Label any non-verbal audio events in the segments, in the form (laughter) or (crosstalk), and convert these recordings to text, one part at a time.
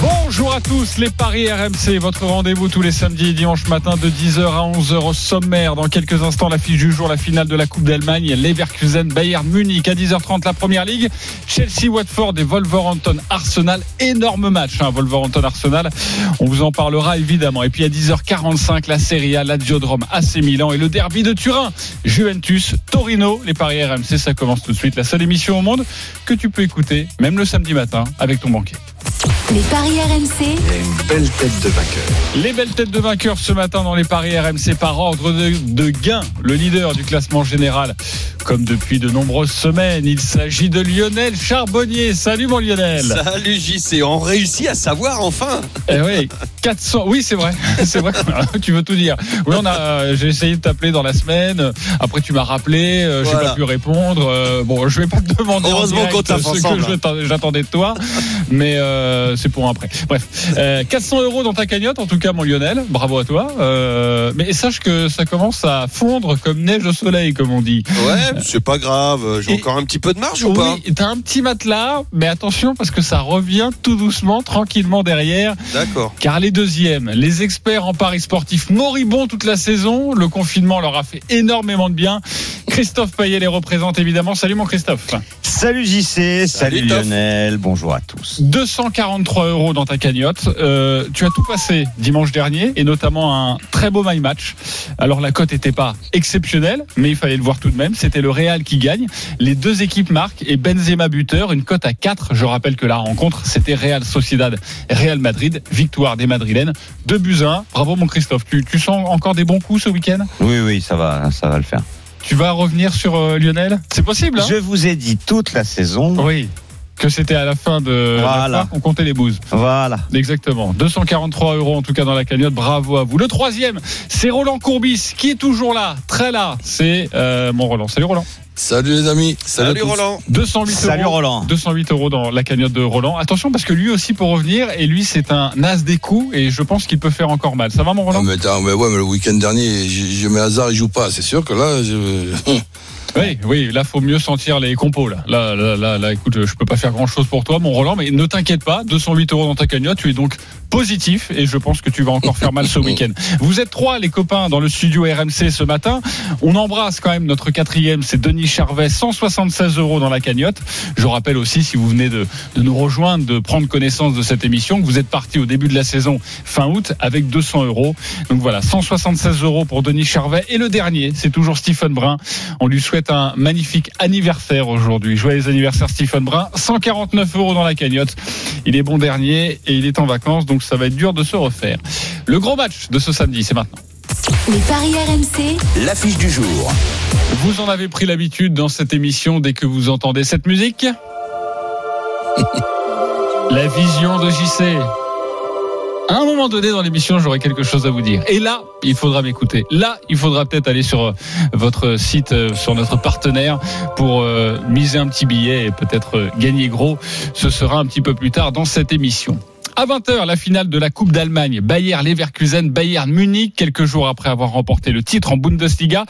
Bonjour à tous, les Paris RMC, votre rendez-vous tous les samedis et dimanches matin de 10h à 11h au sommaire. Dans quelques instants, la fiche du jour, la finale de la Coupe d'Allemagne, Leverkusen, Bayern Munich à 10h30, la Première Ligue, Chelsea, Watford et Wolverhampton, Arsenal. Énorme match, hein, Wolverhampton, Arsenal. On vous en parlera évidemment. Et puis à 10h45, la Serie A, la Diodrome, AC Milan et le derby de Turin, Juventus, Torino. Les Paris RMC, ça commence tout de suite. La seule émission au monde que tu peux écouter, même le samedi matin, avec ton banquier. Les paris RMC, Les belles têtes de vainqueurs ce matin dans les paris RMC par ordre de, de gain. Le leader du classement général, comme depuis de nombreuses semaines, il s'agit de Lionel Charbonnier. Salut mon Lionel. Salut JC, on réussit à savoir enfin. Eh oui, 400. Oui, c'est vrai. (laughs) C'est vrai. que (laughs) tu veux tout dire. Oui, on a. J'ai essayé de t'appeler dans la semaine. Après, tu m'as rappelé. euh, J'ai Voilà. pas pu répondre. Euh, bon, je vais pas te demander. en Heureusement qu'on ce ensemble. que je t'en- j'attendais de toi, mais euh, c'est pour après. Bref, euh, 400 euros dans ta cagnotte, en tout cas, mon Lionel. Bravo à toi. Euh, mais sache que ça commence à fondre comme neige au soleil, comme on dit. Ouais, c'est pas grave, j'ai encore un petit peu de marge ou pas Oui, t'as un petit matelas, mais attention parce que ça revient tout doucement, tranquillement derrière. D'accord. Car les deuxièmes, les experts en paris sportifs moribonds toute la saison, le confinement leur a fait énormément de bien. Christophe Payet les représente évidemment. Salut mon Christophe. Salut JC, salut, Toff. Lionel, bonjour à tous. 243 euros dans ta cagnotte. Euh, tu as tout passé dimanche dernier et notamment un très beau my match. Alors la cote n'était pas exceptionnelle, mais il fallait le voir tout de même. C'était le Real qui gagne. Les deux équipes marquent et Benzema buteur. Une cote à 4. Je rappelle que la rencontre c'était Real Sociedad, Real Madrid. Victoire des Madrilènes. 2 buts à 1. Bravo mon Christophe. Tu, tu sens encore des bons coups ce week-end? Oui, oui, ça va, ça va le faire. Tu vas revenir sur euh, Lionel? C'est possible hein? Je vous ai dit toute la saison. Oui. Que c'était à la fin de Voilà. la fin qu'on comptait les bouses. Voilà. Exactement. 243 euros en tout cas dans la cagnotte. Bravo à vous. Le troisième, c'est Roland Courbis qui est toujours là, très là. C'est euh, mon Roland. Salut Roland. Salut les amis. Salut. Roland. 208 Salut euros. Roland. 208 euros dans la cagnotte de Roland. Attention parce que lui aussi peut revenir et lui c'est un as des coups et je pense qu'il peut faire encore mal. Ça va mon Ah, Roland mais, attends, mais ouais, mais le week-end dernier, j'ai mes hasards, il joue pas. C'est sûr que là, je... (laughs) Oui, oui, là faut mieux sentir les compos là. Là, là, là, écoute, je peux pas faire grand chose pour toi, mon Roland, mais ne t'inquiète pas, 208 euros dans ta cagnotte, tu es donc positif et je pense que tu vas encore faire mal ce (laughs) week-end. Vous êtes trois les copains dans le studio RMC ce matin. On embrasse quand même notre quatrième, c'est Denis Charvet, 176 euros dans la cagnotte. Je rappelle aussi, si vous venez de, de nous rejoindre, de prendre connaissance de cette émission, que vous êtes parti au début de la saison fin août avec 200 euros. Donc voilà, 176 euros pour Denis Charvet. Et le dernier, c'est toujours Stephen Brun. On lui souhaite un magnifique anniversaire aujourd'hui. Joyeux anniversaire Stephen Brun. 149 euros dans la cagnotte. Il est bon dernier et il est en vacances, donc ça va être dur de se refaire. Le gros match de ce samedi, c'est maintenant. les paris RMC, L'affiche du jour. Vous en avez pris l'habitude dans cette émission dès que vous entendez cette musique. (laughs) La vision de JC. À un moment donné dans l'émission, j'aurai quelque chose à vous dire. Et là, il faudra m'écouter. Là, il faudra peut-être aller sur euh, votre site, euh, sur notre partenaire, pour euh, miser un petit billet et peut-être gagner gros. Ce sera un petit peu plus tard dans cette émission. À 20h, la finale de la Coupe d'Allemagne. Bayer Leverkusen, Bayern Munich, quelques jours après avoir remporté le titre en Bundesliga.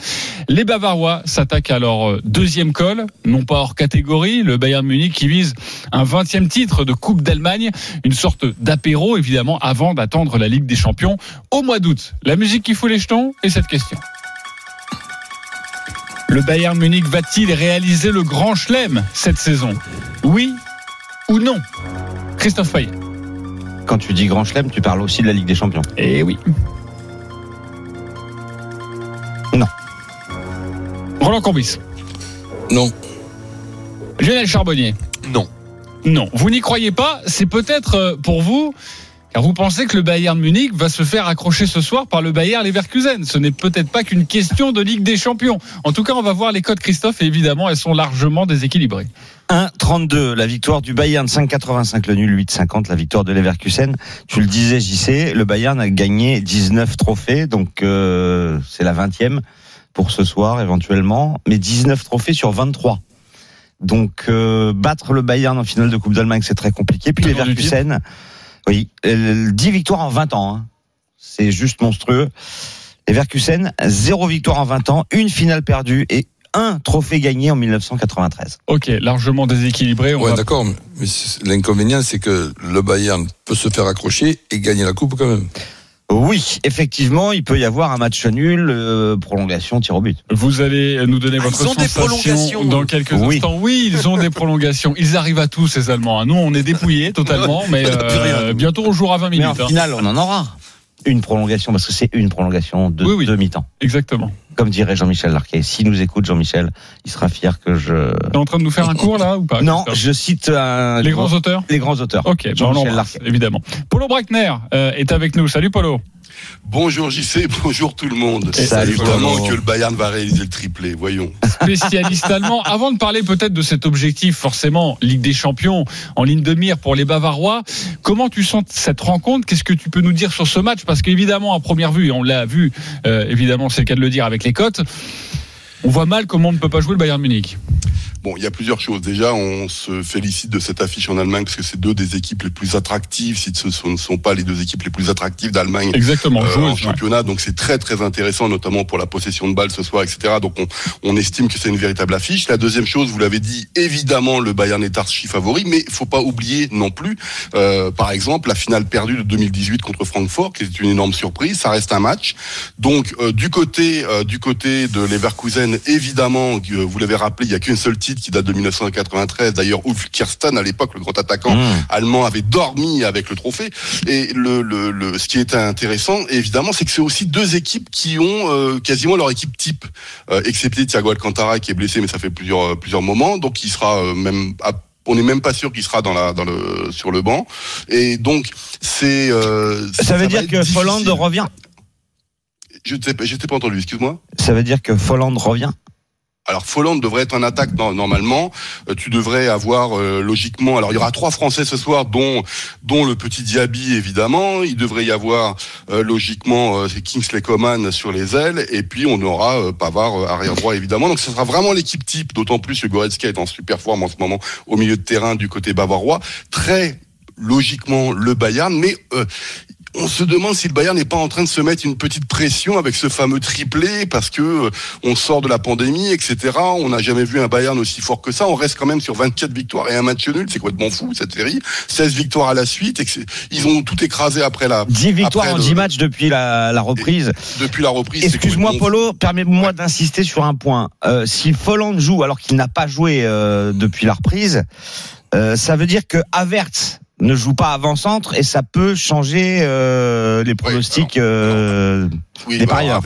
Les Bavarois s'attaquent à leur deuxième col, non pas hors catégorie, le Bayern Munich qui vise un 20e titre de Coupe d'Allemagne, une sorte d'apéro évidemment avant d'attendre la Ligue des Champions au mois d'août. La musique qui fout les jetons et cette question. Le Bayern Munich va-t-il réaliser le grand chelem cette saison? Oui ou non? Christophe Payet. Quand tu dis Grand Chelem, tu parles aussi de la Ligue des Champions. Eh oui. Non. Roland Courbis. non. Lionel Charbonnier. Non. Non. Vous n'y croyez pas C'est peut-être euh, pour vous. Car vous pensez que le Bayern Munich va se faire accrocher ce soir par le Bayern Leverkusen? Ce n'est peut-être pas qu'une question de Ligue des Champions. En tout cas, on va voir les codes Christophe et évidemment, elles sont largement déséquilibrées. 1,32 la victoire du Bayern, 5,85 le nul, 8,50 la victoire de Leverkusen. Tu le disais, JC, le Bayern a gagné 19 trophées, donc euh, c'est la 20e pour ce soir éventuellement, mais 19 trophées sur 23. Donc euh, battre le Bayern en finale de Coupe d'Allemagne, c'est très compliqué. Puis Leverkusen, oui, euh, 10 victoires en 20 ans. hein. C'est juste monstrueux. Les Leverkusen, zéro victoire en 20 ans, une finale perdue et un trophée gagné en 1993. Ok, largement déséquilibré. On Ouais, va- d'accord. Mais l'inconvénient, c'est que le Bayern peut se faire accrocher et gagner la coupe quand même. Oui, effectivement, il peut y avoir un match nul, euh, prolongation, tir au but. Vous allez nous donner Ah, votre ils ont des sensation prolongations. dans quelques Oui. instants. Oui, ils ont des prolongations. Ils arrivent à tous, ces Allemands. hein. Nous, on est dépouillés (laughs) totalement, mais (laughs) euh, bientôt on jouera 20 Mais minutes. en hein. finale, on en aura une prolongation parce que c'est une prolongation de Oui, oui. deux mi-temps. Exactement. Comme dirait Jean-Michel Larquet. S'il nous écoute, Jean-Michel, il sera fier que je. T'es en train de nous faire un cours là ou pas? Non, je cite un Les grands auteurs? Les grands auteurs. Ok, Jean-Michel Larquet. évidemment. Polo Brackner euh, est avec nous. Salut Polo. Bonjour JC, (laughs) bonjour tout le monde. Salut, Évidemment que le Bayern va réaliser le triplé, voyons. spécialiste allemand. (laughs) Avant de parler peut-être de cet objectif, forcément, Ligue des Champions en ligne de mire pour les Bavarois, comment tu sens cette rencontre? Qu'est-ce que tu peux nous dire sur ce match? Parce qu'évidemment, à première vue, et on l'a vu, euh, évidemment, c'est le cas de le dire avec les cotes, on voit mal comment on ne peut pas jouer le Bayern Munich. Bon, il y a plusieurs choses. Déjà, on se félicite de cette affiche en Allemagne parce que c'est deux des équipes les plus attractives, si ce ne sont pas les deux équipes les plus attractives d'Allemagne. Exactement, euh, en ouais. championnat, donc c'est très très intéressant, notamment pour la possession de balles ce soir, etc. Donc on, on estime que c'est une véritable affiche. La deuxième chose, vous l'avez dit, évidemment le Bayern est archi favori, mais faut pas oublier non plus, euh, par exemple, la finale perdue de 2018 contre Francfort, qui est une énorme surprise. Ça reste un match. Donc euh, du côté euh, du côté de Leverkusen, évidemment, euh, vous l'avez rappelé, il y a qu'une seule titre qui date de 1993. D'ailleurs, Ulf Kirsten, à l'époque, le grand attaquant Mmh. allemand avait dormi avec le trophée. Et le, le, le ce qui est intéressant, évidemment, c'est que c'est aussi deux équipes qui ont euh, quasiment leur équipe type, euh, excepté Thiago Alcantara qui est blessé, mais ça fait plusieurs euh, plusieurs moments, donc il sera euh, même à- on n'est même pas sûr qu'il sera dans la dans le sur le banc et donc c'est euh, Ça veut dire que Folland revient? je je t'ai pas entendu excuse-moi Ça veut dire que Folland revient? Alors Folland devrait être en attaque no- normalement. Euh, tu devrais avoir euh, logiquement. Alors il y aura trois Français ce soir, dont dont le petit Diaby évidemment. Il devrait y avoir euh, logiquement euh, Kingsley Coman sur les ailes, et puis on aura Pavard arrière droit évidemment. Donc ce sera vraiment l'équipe type. D'autant plus que Goretzka est en super forme en ce moment au milieu de terrain du côté bavarois. Très logiquement le Bayern, mais on se demande si le Bayern n'est pas en train de se mettre une petite pression avec ce fameux triplé parce que euh, on sort de la pandémie, etc. On n'a jamais vu un Bayern aussi fort que ça. On reste quand même sur 24 victoires et un match nul. C'est complètement fou cette série. 16 victoires à la suite. Et ils ont tout écrasé après la 10 victoires en le- 10 matchs depuis la, la reprise. depuis la reprise. Excuse-moi Polo, permets-moi d'insister sur un point. Euh, si Folland joue alors qu'il n'a pas joué euh, depuis la reprise, euh, ça veut dire que Havertz ne joue pas avant-centre et ça peut changer euh, les pronostics. euh, fou. Oui, des bah, parieurs.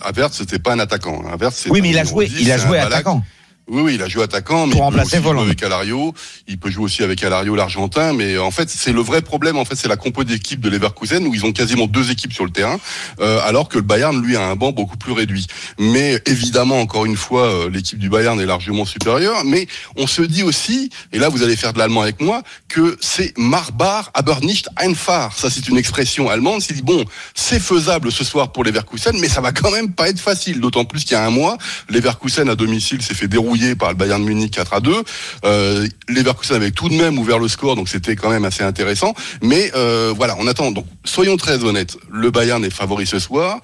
Havertz, c'était pas un attaquant. c'est oui, mais il a joué, 10, il a joué attaquant. Oui, oui, il a joué attaquant, mais Pour il peut aussi jouer avec Alario. Il peut jouer aussi avec Alario, l'Argentin. Mais en fait, c'est le vrai problème. En fait, c'est la compo d'équipe de Leverkusen où ils ont quasiment deux équipes sur le terrain, euh, alors que le Bayern, lui, a un banc beaucoup plus réduit. Mais évidemment, encore une fois, euh, l'équipe du Bayern est largement supérieure. Mais on se dit aussi, et là, vous allez faire de l'allemand avec moi, que c'est Marbar, aber nicht einfach. Ça, c'est une expression allemande. C'est dit bon, c'est faisable ce soir pour Leverkusen, mais ça va quand même pas être facile. D'autant plus qu'il y a un mois, Leverkusen à domicile s'est fait par le Bayern de Munich 4 à 2. Euh, Leverkusen avait tout de même ouvert le score, donc c'était quand même assez intéressant. Mais euh, voilà, on attend. Donc soyons très honnêtes. Le Bayern est favori ce soir.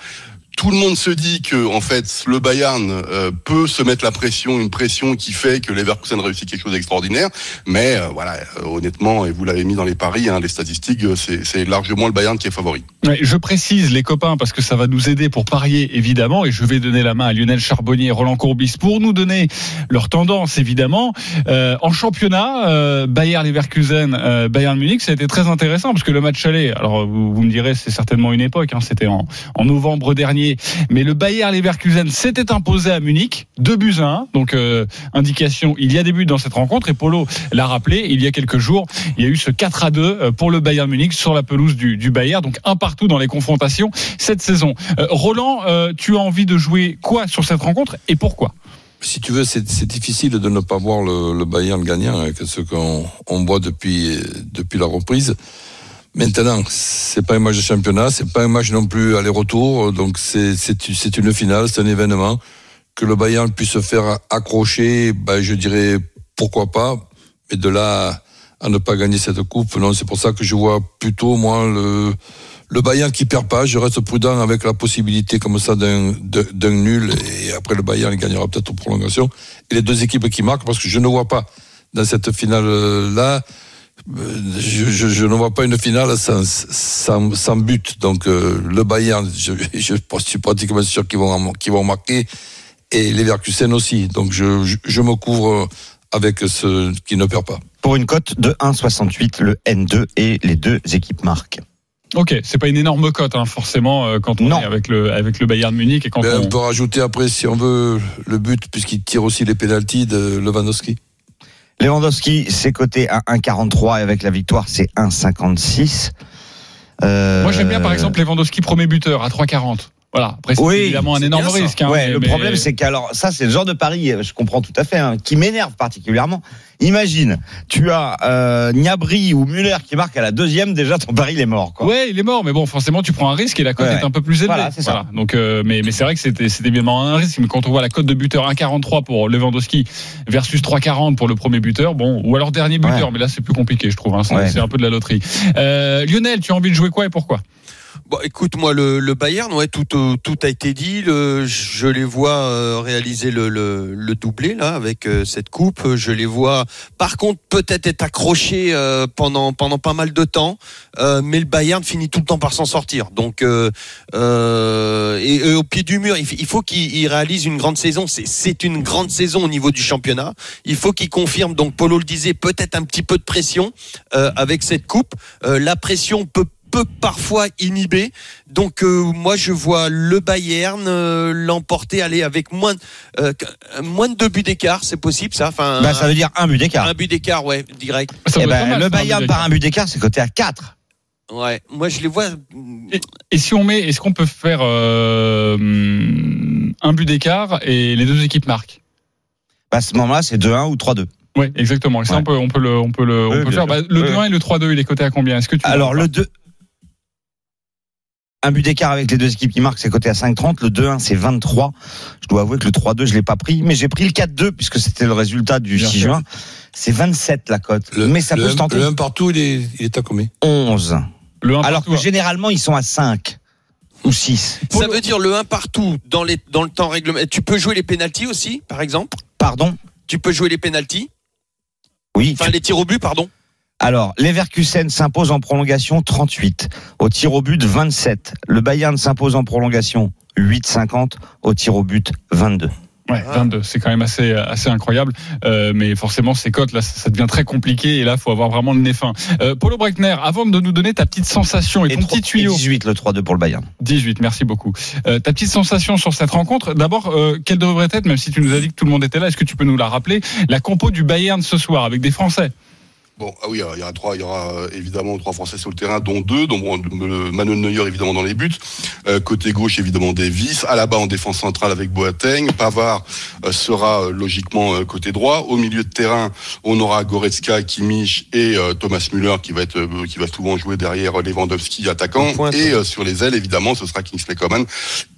Tout le monde se dit que en fait le Bayern euh, peut se mettre la pression, une pression qui fait que Leverkusen réussit quelque chose d'extraordinaire. Mais euh, voilà, euh, honnêtement, et vous l'avez mis dans les paris, hein, les statistiques, c'est largement le Bayern qui est favori. Je précise les copains parce que ça va nous aider pour parier évidemment et je vais donner la main à Lionel Charbonnier et Roland Courbis pour nous donner leur tendance évidemment. En championnat, euh, Bayer Leverkusen, Bayern Munich, ça a été très intéressant parce que le match aller, alors vous, me direz c'est certainement une époque, hein, c'était en novembre dernier, mais le Bayer Leverkusen s'était imposé à Munich, 2 buts à 1, donc euh, indication, il y a des buts dans cette rencontre. Et Polo l'a rappelé, il y a quelques jours, il y a eu ce 4 à 2 euh, pour le Bayern Munich sur la pelouse du, du Bayer, donc un partout dans les confrontations cette saison. Euh, Roland, tu as envie de jouer quoi sur cette rencontre et pourquoi? Si tu veux, c'est difficile de ne pas voir le, le Bayern gagnant, hein, que ce qu'on on voit depuis, depuis la reprise. Maintenant, c'est pas un match de championnat, c'est pas un match non plus aller-retour, donc c'est une finale, c'est un événement. Que le Bayern puisse se faire accrocher, ben, je dirais pourquoi pas. Mais de là à ne pas gagner cette coupe, non, c'est pour ça que je vois plutôt, moi, le, le Bayern qui perd pas. Je reste prudent avec la possibilité comme ça d'un, nul. Et après, le Bayern, il gagnera peut-être aux prolongations. Et les deux équipes qui marquent, parce que je ne vois pas dans cette finale-là, je, je, je ne vois pas une finale sans, sans, sans but. Donc, euh, le Bayern, je, (laughs) je suis pratiquement sûr qu'ils vont, marquer. Et les Leverkusen aussi. Donc, je, je, je me couvre avec ce qui ne perd pas. Pour une cote de 1,68, le N2 et les deux équipes marquent. Ok, c'est pas une énorme cote, hein, forcément, euh, quand on Non. est avec le, avec le Bayern Munich et quand Ben, on. on peut rajouter après, si on veut, le but, puisqu'il tire aussi les pénalties de Lewandowski. Lewandowski, c'est coté à 1,43 et avec la victoire, c'est 1,56. Euh, Moi, j'aime bien, par exemple, Lewandowski premier buteur à 3,40. Voilà. Après, c'est Oui, évidemment un énorme risque. hein, ouais, mais- le mais- problème, c'est qu'alors, ça, c'est le genre de pari, euh, je comprends tout à fait, hein, qui m'énerve particulièrement. Imagine, tu as euh, Gnabry ou Muller qui marque à la deuxième, déjà ton pari il est mort. Quoi. Ouais, il est mort, mais bon, forcément, tu prends un risque et la cote Ouais, est un peu plus élevée. Voilà, c'est ça. Donc, euh, mais, mais c'est vrai que c'était, c'était évidemment un risque. Mais quand on voit la cote de buteur 1,43 pour Lewandowski versus 3,40 pour le premier buteur, bon, ou alors dernier buteur, mais là, c'est plus compliqué, je trouve. hein. c'est un peu de la loterie. Euh, Lionel, tu as envie de jouer quoi et pourquoi? Bon, écoute, moi, le, le Bayern, ouais, tout, euh, tout a été dit. Le, je les vois euh, réaliser le, le, le doublé là avec euh, cette coupe. Je les vois, par contre, peut-être être accrochés pendant pendant pas mal de temps, mais le Bayern finit tout le temps par s'en sortir. Donc, et, au pied du mur, il, faut qu'il il réalise une grande saison. C'est- une grande saison au niveau du championnat. Il faut qu'il confirme. Donc, Polo le disait, peut-être un petit peu de pression avec cette coupe. La pression peut peut parfois inhiber. Donc euh, moi je vois le Bayern euh, l'emporter aller avec moins de, euh, moins de deux buts d'écart, c'est possible ça enfin Bah, ça veut dire un but d'écart. un but d'écart ouais, direct. Eh mal, le un Bayern par un but d'écart, c'est coté à 4. Ouais, moi je les vois Et si on met, est-ce qu'on peut faire euh, un but d'écart et les deux équipes marquent? Bah, à ce moment-là, c'est 2-1 ou 3-2. Oui, exactement. Et ça, Ouais. on peut, on peut le, on peut le, on Oui, peut faire. Bah, le Oui, 2-1 et le 3-2, il est coté à combien? Est-ce que tu Alors, le 2. Un but d'écart avec les deux équipes qui marquent, c'est coté à 5,30. Le 2-1, c'est 23. Je dois avouer que le 3-2, je l'ai pas pris, mais j'ai pris le 4-2 puisque c'était le résultat du Bien 6 sûr. juin. C'est 27 la cote. Le- mais ça le peut un- se tenter. Le 1 partout, il est, il est à combien? 11. le 1 Alors que généralement, ils sont à 5 ou 6. ça veut dire le 1 partout dans les dans le temps réglementaire. Tu peux jouer les pénalties aussi par exemple? Pardon? Tu peux jouer les pénalties? Oui. Enfin les tirs au but pardon. Alors, Leverkusen s'impose en prolongation 38. Au tir au but 27. Le Bayern s'impose en prolongation 8,50. Au tir au but 22. Ouais, 22, c'est quand même assez assez incroyable. Euh, mais forcément, ces cotes là, ça, ça devient très compliqué. Et là, faut avoir vraiment le nez fin. Euh, Paulo Breckner, avant de nous donner ta petite sensation et, ton petit tuyau, 18 le 3-2 pour le Bayern. 18, merci beaucoup. Euh, ta petite sensation sur cette rencontre. D'abord, euh, quelle devrait être, même si tu nous as dit que tout le monde était là, est-ce que tu peux nous la rappeler, la compo du Bayern ce soir avec des Français? Bon, ah oui, il y aura trois, il y aura euh, évidemment trois Français sur le terrain, dont deux, dont le Manuel Neuer évidemment dans les buts. Euh, côté gauche évidemment Davis, à la bas en défense centrale avec Boateng, Pavard euh, sera euh, logiquement euh, côté droit. Au milieu de terrain, on aura Goretzka, Kimmich et euh, Thomas Müller qui va être euh, qui va souvent jouer derrière Lewandowski attaquant. Pointe, et euh, sur les ailes évidemment, ce sera Kingsley Coman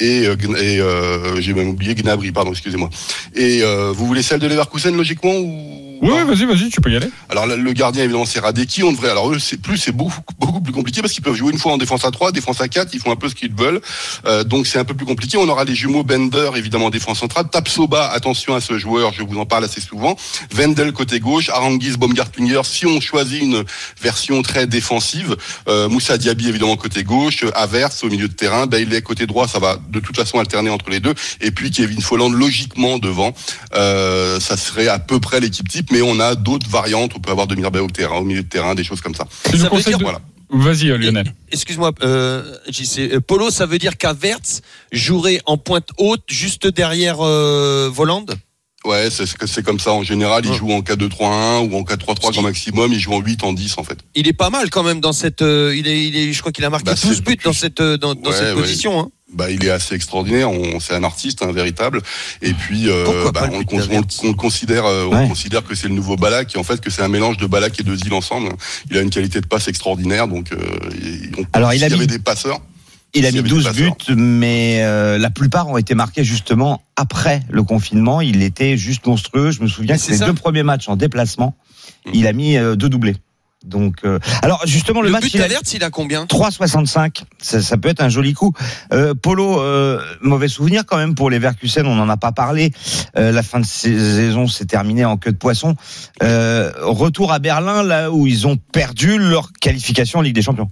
et, euh, et euh, j'ai même oublié Gnabry, pardon, excusez-moi. Et euh, vous voulez celle de Leverkusen logiquement ou Oui, vas-y, vas-y, tu peux y aller. alors le- le gardien évidemment c'est Radeki, on devrait alors eux c'est plus c'est beaucoup beaucoup plus compliqué parce qu'ils peuvent jouer une fois en défense à 3, défense à 4, ils font un peu ce qu'ils veulent. Euh, donc c'est un peu plus compliqué. On aura les jumeaux Bender évidemment en défense centrale, Tapsoba, attention à ce joueur, je vous en parle assez souvent. Wendel côté gauche, Arangis Baumgartlinger si on choisit une version très défensive, euh, Moussa Diaby évidemment côté gauche, Avers au milieu de terrain, Bailey côté droit, ça va de toute façon alterner entre les deux et puis Kevin Folland logiquement devant. Euh, ça serait à peu près l'équipe type mais on a d'autres variantes, on peut avoir Demir Bay au terrain, au milieu de terrain, des choses comme ça. Ça dire- de- Voilà. Vas-y, euh, Lionel. Excuse-moi, euh, JC, euh, Polo, ça veut dire qu'Averts jouerait en pointe haute juste derrière euh, Voland Ouais, c'est c'est comme ça. En général, il joue en 4-2-3-1 ou en 4-3-3 grand maximum. Il joue en 8, en 10 en fait. Il est pas mal quand même dans cette. euh, il est, il est, je crois qu'il a marqué Bah, 12 c'est buts dans cette, dans, cette ouais. position. Hein. Bah, il est assez extraordinaire. On- C'est un artiste, un véritable. Et puis, euh, bah, on, le but con- on, d'Havertz on le considère, euh, on considère que c'est le nouveau Balak, et en fait que c'est un mélange de Balak et de Zil ensemble. Il a une qualité de passe extraordinaire. Donc, euh, on- Alors, il a s'il y mis- avait des passeurs. Il a mis avait des 12 buts, mais euh, la plupart ont été marqués justement après le confinement. Il était juste monstrueux. Je me souviens Mais que ça. deux premiers matchs en déplacement, il a mis euh, deux doublés. Donc, euh, alors justement, le, Le match, but il a d'alerte, il a combien 3,65. Ça, ça peut être un joli coup. Euh, Polo, euh, mauvais souvenir quand même pour les Verkusen. On n'en a pas parlé. Euh, la fin de saison s'est terminée en queue de poisson. Euh, retour à Berlin, là où ils ont perdu leur qualification en Ligue des Champions.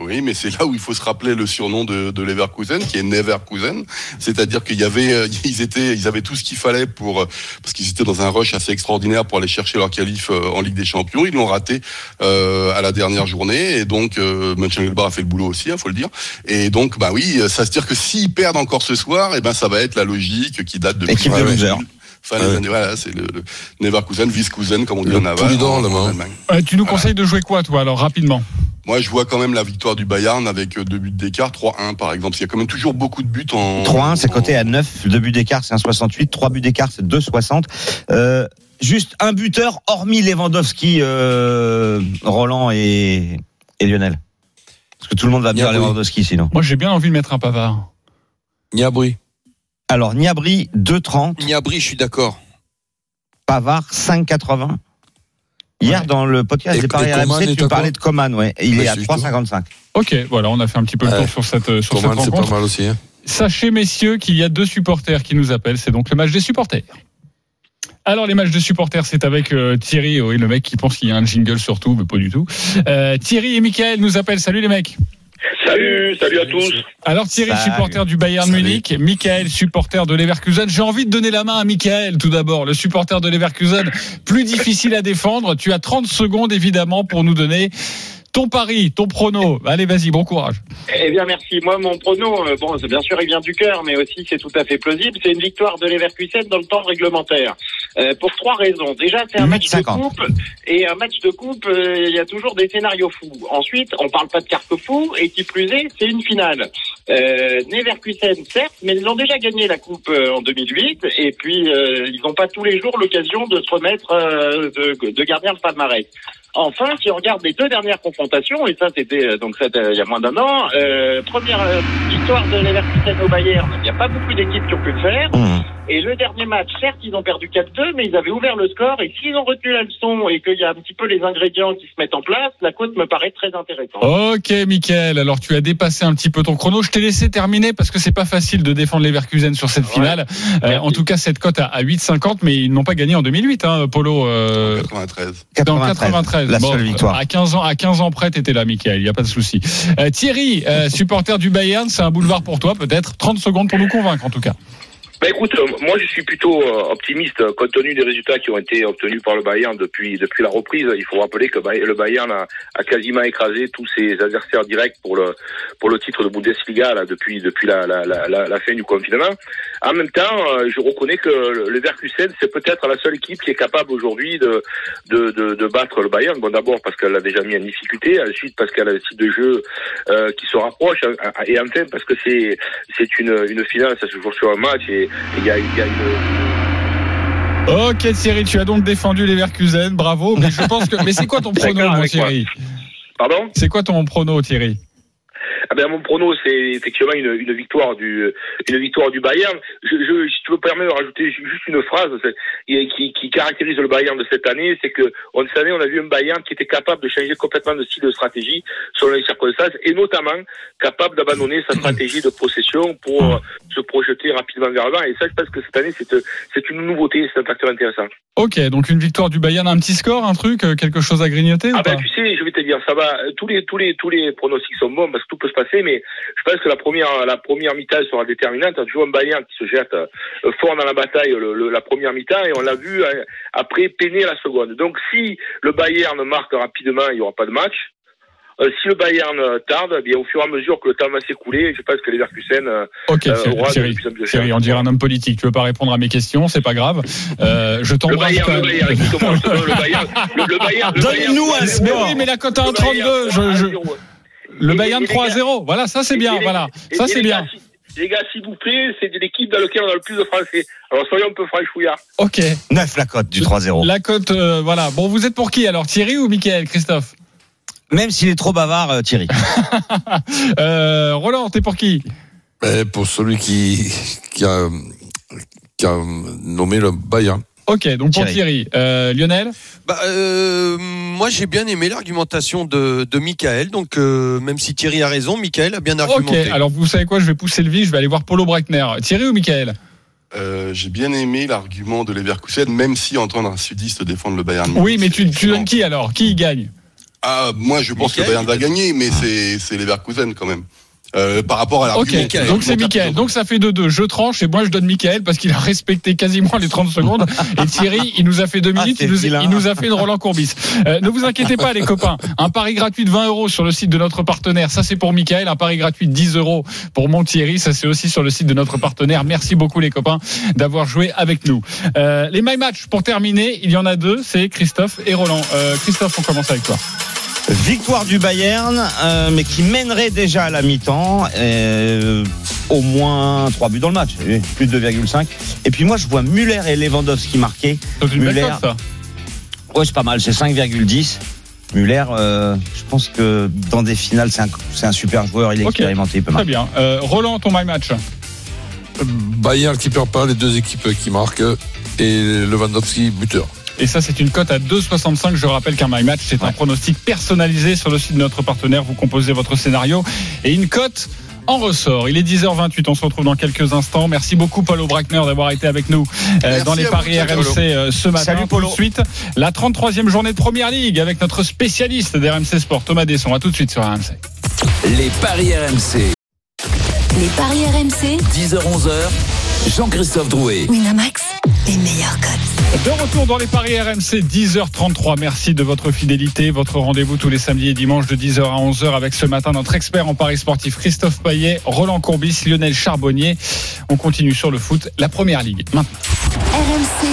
Oui, mais c'est là où il faut se rappeler le surnom de, de Leverkusen, qui est Neverkusen. C'est-à-dire qu'il y avait, euh, (laughs) ils étaient, ils avaient tout ce qu'il fallait pour, euh, parce qu'ils étaient dans un rush assez extraordinaire pour aller chercher leur qualif euh, en Ligue des Champions. Ils l'ont raté euh, à la dernière journée, et donc euh, Mönchengladbach a fait le boulot aussi, il faut le dire. Et donc, bah oui, ça se dire que s'ils perdent encore ce soir, et ben ça va être la logique qui date de Ouais, losers. Fin des Ouais. années, voilà, c'est le, le Neverkusen, Viskusen, comme on dit Le en hein. Euh, tu nous conseilles de jouer quoi, toi, alors, rapidement? Moi, je vois quand même la victoire du Bayern avec euh, deux buts d'écart, 3-1 par exemple. Il y a quand même toujours beaucoup de buts en. 3-1, c'est coté à 9. Deux buts d'écart, c'est un 68. Trois buts d'écart, c'est 2,60. Euh, juste un buteur, hormis Lewandowski, euh, Roland et, et Lionel. Parce que tout le monde va bien Gnabry. Lewandowski sinon. Moi, j'ai bien envie de mettre un pavard. Niabri. Alors, Niabri, 2,30. Niabri, je suis d'accord. Pavard, 5,80. Hier, Ouais. dans le podcast des Paris RMC, tu à parlais de Coman, ouais. Il Ouais, est à c'est justement. 3,55. Ok, voilà, on a fait un petit peu le Ouais. tour sur cette, euh, sur cette Coman, c'est pas rencontre. mal aussi. Hein. Sachez, messieurs, qu'il y a deux supporters qui nous appellent. C'est donc le match des supporters. Alors, les matchs de supporters, c'est avec euh, Thierry, oui, le mec qui pense qu'il y a un jingle surtout, mais pas du tout. Euh, Thierry et Michael nous appellent. Salut les mecs. Salut, salut à tous. Alors Thierry, Salut. supporter du Bayern Salut. Munich, Michael, supporter de Leverkusen. J'ai envie de donner la main à Michael tout d'abord, le supporter de Leverkusen, plus difficile à défendre. Tu as 30 secondes évidemment pour nous donner ton pari, ton prono. Allez, vas-y, bon courage. Eh bien, merci. Moi, mon prono, euh, bon, c'est bien sûr, il vient du cœur, mais aussi c'est tout à fait plausible. C'est une victoire de Leverkusen dans le temps réglementaire. Euh, pour trois raisons. Déjà, c'est un match de 8,50. coupe, et un match de coupe, euh, il y a toujours des scénarios fous. Ensuite, on parle pas de carte fou, et qui plus est, c'est une finale. Euh, Leverkusen, certes, mais ils ont déjà gagné la coupe euh, en 2008, et puis euh, ils n'ont pas tous les jours l'occasion de se remettre, euh, de, de gardien de palmarès. Enfin, si on regarde les deux dernières confrontations, et ça c'était euh, donc c'était, euh, il y a moins d'un an, euh, première euh, victoire de Leverkusen au Bayern, il n'y a pas beaucoup d'équipes qui ont pu le faire. Mmh. Et le dernier match, certes, ils ont perdu 4-2, mais ils avaient ouvert le score. Et s'ils ont retenu la leçon et qu'il y a un petit peu les ingrédients qui se mettent en place, la côte me paraît très intéressante. Ok, Michael. Alors tu as dépassé un petit peu ton chrono. Je t'ai laissé terminer parce que c'est pas facile de défendre Leverkusen sur cette Ouais. finale. Euh, en tout cas, cette cote à, à 8,50, mais ils n'ont pas gagné en 2008, hein, Polo. euh, 93. Dans 93. 93. La Bon, seule victoire. À 15 ans, à 15 ans près, t'étais là, Michael. Il n'y a pas de souci. Euh, Thierry, euh, supporter du Bayern, c'est un boulevard pour toi, peut-être. 30 secondes pour nous convaincre, en tout cas. Bah écoute, euh, moi je suis plutôt euh, optimiste euh, compte tenu des résultats qui ont été obtenus par le Bayern depuis depuis la reprise. Il faut rappeler que le Bayern a, a quasiment écrasé tous ses adversaires directs pour le pour le titre de Bundesliga là, depuis depuis la, la, la, la, fin du confinement. En même temps, je reconnais que le Leverkusen c'est peut-être la seule équipe qui est capable aujourd'hui de, de, de battre le Bayern. Bon d'abord parce qu'elle l'a déjà mis en difficulté, ensuite parce qu'elle a un style de jeu euh, qui se rapproche, euh, et enfin parce que c'est c'est une une finale, ça se joue sur un match et il y a, il y a une Ok, Thierry, tu as donc défendu Leverkusen. Bravo. Mais je pense que, mais c'est quoi ton prono, mon. Thierry? Pardon? C'est quoi ton prono, Thierry? Ah ben, Mon prono, c'est effectivement une, une victoire du une victoire du Bayern. Je, je, si tu me permets de rajouter ju- juste une phrase qui, qui caractérise le Bayern de cette année, c'est que on année, on a vu un Bayern qui était capable de changer complètement de style de stratégie selon les circonstances et notamment capable d'abandonner sa stratégie de possession pour se projeter rapidement vers l'avant. Et ça, je pense que cette année, c'est une nouveauté, c'est un facteur intéressant. Ok, donc une victoire du Bayern, un petit score, un truc, euh, quelque chose à grignoter ou Ah ben pas tu sais, je vais te dire, ça va. euh, Tous les tous les tous les pronostics sont bons parce que tout peut se passer, mais je pense que la première la première mi-temps sera déterminante. Tu vois un Bayern qui se jette euh, fort dans la bataille le, le- la première mi-temps et on l'a vu après peiner la seconde. Donc si le Bayern marque rapidement, il y aura pas de match. Euh, si le Bayern euh, tarde, eh bien au fur et à mesure que le temps va s'écouler, je pense que les Verkusen euh, Ok, euh, Thierry, de Thierry, on dirait un homme politique. Tu veux pas répondre à mes questions, c'est pas grave. Euh, je Le t'embrasse le le Bayern, le, le Bayern, le Bayern, Donne-nous un score. oui, mais la cote à le 1,32, Bayern, je, je- 1-0. le Bayern et les gars- 3-0. Voilà, ça c'est bien, voilà. Ça c'est les bien. Les gars, s'il vous plaît, c'est de l'équipe dans laquelle on a le plus de Français. Alors soyons un peu franchouillards. Ok. 9 la cote du 3-0. La cote, euh, voilà. Bon, vous êtes pour qui alors Thierry ou Michael, Christophe? Même s'il est trop bavard, euh, Thierry. (laughs) Euh, Roland, t'es pour qui? Ben, pour celui qui, qui, a, qui a nommé le Bayern. Ok, donc pour Thierry. Thierry. Euh, Lionel? Bah, euh, moi, j'ai bien aimé l'argumentation de, de Michael. Donc, euh, même si Thierry a raison, Michael a bien Ok, argumenté. alors vous savez quoi, je vais pousser le vif, je vais aller voir Paulo Breitner. Thierry ou Michael? Euh, J'ai bien aimé l'argument de Leverkusen, même si entendre un sudiste défendre le Bayern. Oui, mais tu, tu donnes qui alors? Qui y gagne? Ah, moi, je pense que Bayern va gagner, mais c'est c'est Leverkusen quand même. Euh, par rapport à Ok, l'argument. donc c'est Michael. Donc ça fait 2-2. Je tranche et moi je donne Michael parce qu'il a respecté quasiment les 30 secondes. Et Thierry, il nous a fait deux Ah, minutes, nous, il nous a fait une Roland Courbis. Euh, ne vous inquiétez pas les copains. Un pari gratuit de 20 euros sur le site de notre partenaire, ça c'est pour Michael. Un pari gratuit de 10 euros pour mon Thierry, ça c'est aussi sur le site de notre partenaire. Merci beaucoup les copains d'avoir joué avec nous. Euh, les My Match pour terminer, il y en a deux, c'est Christophe et Roland. Euh, Christophe, on commence avec toi. Victoire du Bayern, euh, mais qui mènerait déjà à la mi-temps. euh, au moins 3 buts dans le match, plus de 2,5. Et puis moi, je vois Muller et Lewandowski une cote, ça. Ouais, c'est pas mal, c'est 5,10. Muller, euh, je pense que dans des finales, c'est un, super joueur, il est expérimenté, il peut Très marquer. bien. Euh, Roland, ton My Match. Bayern qui perd pas, les deux équipes qui marquent, et Lewandowski buteur. Et ça, c'est une cote à 2,65. Je rappelle qu'un My Match, c'est un pronostic personnalisé sur le site de notre partenaire. Vous composez votre scénario et une cote en ressort. Il est 10h28. On se retrouve dans quelques instants. Merci beaucoup, Paulo Brackner, d'avoir été avec nous euh, Merci dans les vous, paris RMC euh, ce matin. Salut, Paulo. Tout de suite, la 33e journée de Première Ligue avec notre spécialiste d'RMC Sport, Thomas Desson. À tout de suite sur RMC. Les paris RMC. Les paris RMC. 10h-11h. Jean-Christophe Drouet. Winamax, les meilleurs codes. De retour dans les paris RMC, 10h33. Merci de votre fidélité. Votre rendez-vous tous les samedis et dimanches de 10h à 11h avec ce matin notre expert en paris sportif Christophe Paillet, Roland Courbis, Lionel Charbonnier. On continue sur le foot, la première ligue. Maintenant. RMC,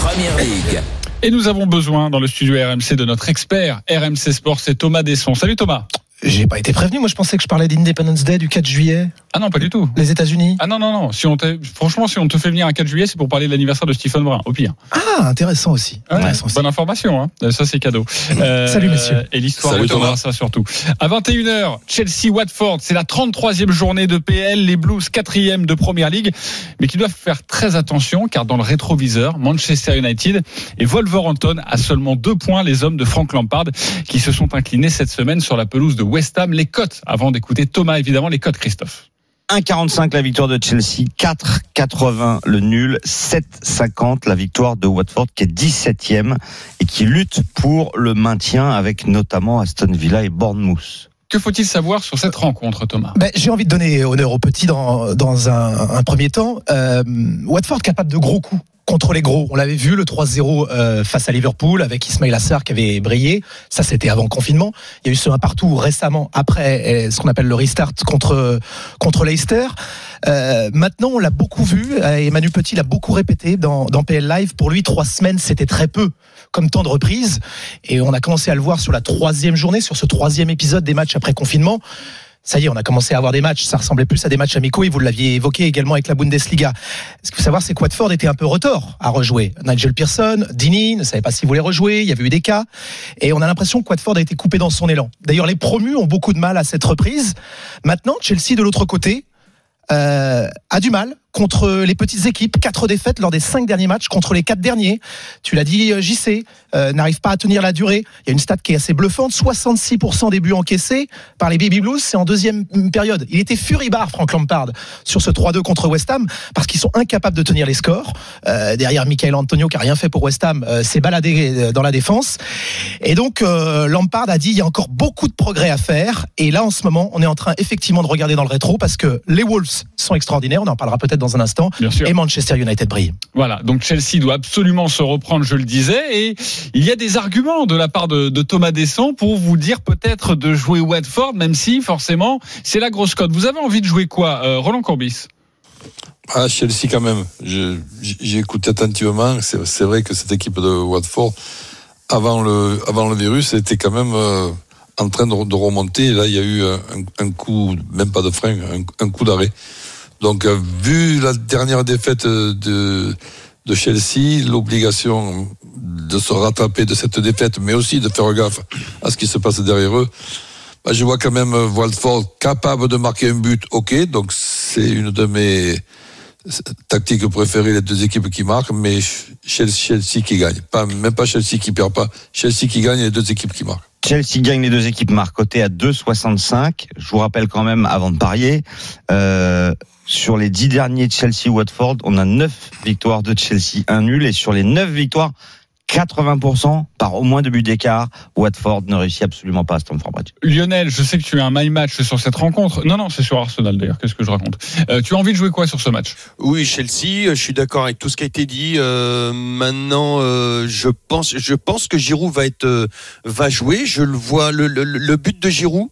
Première Ligue. Et nous avons besoin dans le studio RMC de notre expert RMC Sport, c'est Thomas Desson. Salut Thomas. J'ai pas été prévenu. Moi, je pensais que je parlais d'Independence Day du 4 juillet, Ah non, pas du tout. les États-Unis. Ah non, non, non. Si on franchement, si on te fait venir un 4 juillet, c'est pour parler de l'anniversaire de Stephen Brun, au pire. Ah, intéressant aussi. Ouais, Intéressant aussi. bonne information, hein. Euh, ça c'est cadeau. (laughs) Euh, Salut, messieurs. Et l'histoire Thomas. ça surtout. À 21h, Chelsea-Watford, c'est la 33e journée de PL, les Blues 4e de Première Ligue, mais qui doivent faire très attention car dans le rétroviseur, Manchester United et Wolverhampton à seulement deux points les hommes de Frank Lampard qui se sont inclinés cette semaine sur la pelouse de West Ham. Les cotes, avant d'écouter Thomas évidemment, les cotes Christophe. 1,45 la victoire de Chelsea, 4,80 le nul, 7,50 la victoire de Watford qui est 17e et qui lutte pour le maintien avec notamment Aston Villa et Bournemouth. Que faut-il savoir sur cette rencontre, Thomas? Ben, J'ai envie de donner honneur aux petits dans, dans un, un premier temps. Euh, Watford capable de gros coups contre les gros. On l'avait vu le 3-0 euh, face à Liverpool avec Ismail Assar qui avait brillé. Ça c'était avant le confinement. Il y a eu ce 1 partout récemment après euh, ce qu'on appelle le restart contre contre Leicester. Euh, maintenant on l'a beaucoup vu. et Manu Petit l'a beaucoup répété dans, dans PL Live. Pour lui trois semaines c'était très peu comme temps de reprise. Et on a commencé à le voir sur la troisième journée, sur ce troisième épisode des matchs après confinement. Ça y est, on a commencé à avoir des matchs. Ça ressemblait plus à des matchs amicaux et vous l'aviez évoqué également avec la Bundesliga. Ce qu'il faut savoir, c'est que Watford était un peu retort à rejouer? Nigel Pearson, Dini ne savait pas s'il voulait rejouer. Il y avait eu des cas. Et on a l'impression que Watford a été coupé dans son élan. D'ailleurs, les promus ont beaucoup de mal à cette reprise. Maintenant, Chelsea, de l'autre côté, euh, a du mal contre les petites équipes. Quatre défaites lors des cinq derniers matchs contre les quatre derniers. Tu l'as dit, euh, JC, euh, n'arrive pas à tenir la durée. Il y a une stat qui est assez bluffante. 66% des buts encaissés par les Baby Blues, c'est en deuxième période. Il était furibard, Frank Lampard, sur ce 3-2 contre West Ham, parce qu'ils sont incapables de tenir les scores. Euh, derrière Michael Antonio, qui a rien fait pour West Ham, s'est baladé dans la défense. Et donc, Lampard a dit, il y a encore beaucoup de progrès à faire. Et là, en ce moment, on est en train effectivement de regarder dans le rétro, parce que les Wolves sont extraordinaires. On en parlera peut-être dans un instant. Bien sûr. Et Manchester United brille. Voilà, donc Chelsea doit absolument se reprendre, je le disais, et il y a des arguments de la part de, de Thomas Descent pour vous dire peut-être de jouer Watford, même si forcément c'est la grosse cote. Vous avez envie de jouer quoi, euh, Roland Courbis? Ah, Chelsea quand même. J'ai écouté attentivement. C'est c'est vrai que cette équipe de Watford, avant le, avant le virus, était quand même euh, en train de, de remonter. Et là, il y a eu un, un coup, même pas de frein, un, un coup d'arrêt. Donc, euh, vu la dernière défaite de, de Chelsea, l'obligation de se rattraper de cette défaite, mais aussi de faire gaffe à ce qui se passe derrière eux. Bah, je vois quand même Watford capable de marquer un but, ok, donc c'est une de mes tactiques préférées, les deux équipes qui marquent, mais Chelsea, qui gagne. Pas, même pas Chelsea qui perd pas, Chelsea qui gagne les deux équipes qui marquent. Chelsea gagne les deux équipes marquent côté à 2,65. Je vous rappelle quand même, avant de parier, euh, sur les dix derniers de Chelsea-Watford, on a neuf victoires de Chelsea, un nul, et sur les neuf victoires, 80% par au moins deux buts d'écart. Watford ne réussit absolument pas à Stamford Bridge. Lionel, je sais que tu as un my match sur cette rencontre. Non, non, c'est sur Arsenal d'ailleurs. Qu'est-ce que je raconte? Euh, Tu as envie de jouer quoi sur ce match? Oui, Chelsea. Je suis d'accord avec tout ce qui a été dit. Euh, maintenant, euh, je pense, je pense que Giroud va être, euh, va jouer. Je le vois. Le, le, le but de Giroud.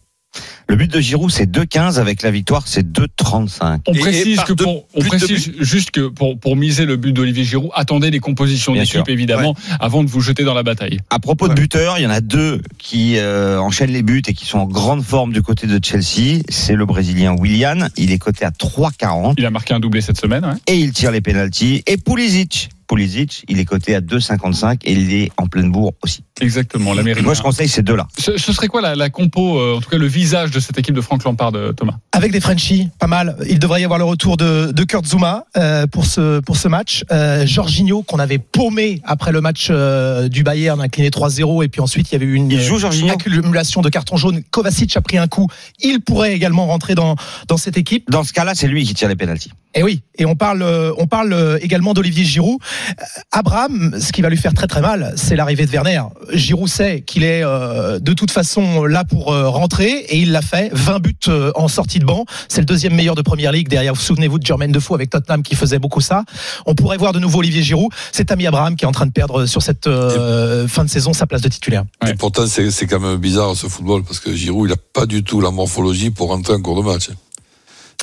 Le but de Giroud, c'est 2,15 avec la victoire, c'est 2,35. On précise que pour, on précise juste que pour, pour miser le but d'Olivier Giroud, attendez les compositions d'équipe évidemment avant de vous jeter dans la bataille. À propos de buteurs, il y en a deux qui euh, enchaînent les buts et qui sont en grande forme du côté de Chelsea. C'est le Brésilien Willian, il est coté à 3,40 Il a marqué un doublé cette semaine. ouais. et il tire les pénalties. Et Pulisic, Pulisic, il est coté à 2,55 et il est en pleine bourre aussi. Exactement, l'Américain. Moi, je conseille ces deux-là. Ce, ce serait quoi la, la compo, euh, en tout cas le visage de cette équipe de Frank Lampard, Thomas? Avec des Frenchies, pas mal. Il devrait y avoir le retour de, de Kurt Zuma euh, pour ce pour ce match. Euh, Jorginho qu'on avait paumé après le match euh, du Bayern, incliné 3-0, et puis ensuite il y avait eu une Il joue, Jorginho accumulation de cartons jaunes. Kovacic a pris un coup. Il pourrait également rentrer dans dans cette équipe. Dans ce cas-là, c'est lui qui tire les pénalties. Et oui, et on parle, euh, on parle euh, également d'Olivier Giroud. Euh, Abraham, ce qui va lui faire très très mal, c'est l'arrivée de Werner. Giroud sait qu'il est euh, de toute façon là pour euh, rentrer et il l'a fait. 20 buts euh, en sortie de banc. C'est le deuxième meilleur de première ligue derrière. Vous souvenez-vous de Jermaine Defoe avec Tottenham qui faisait beaucoup ça. On pourrait voir de nouveau Olivier Giroud. C'est Tammy Abraham qui est en train de perdre sur cette fin de saison sa place de titulaire. Ouais. Et pourtant, c'est quand même bizarre ce football parce que Giroud, il a pas du tout la morphologie pour rentrer en cours de match.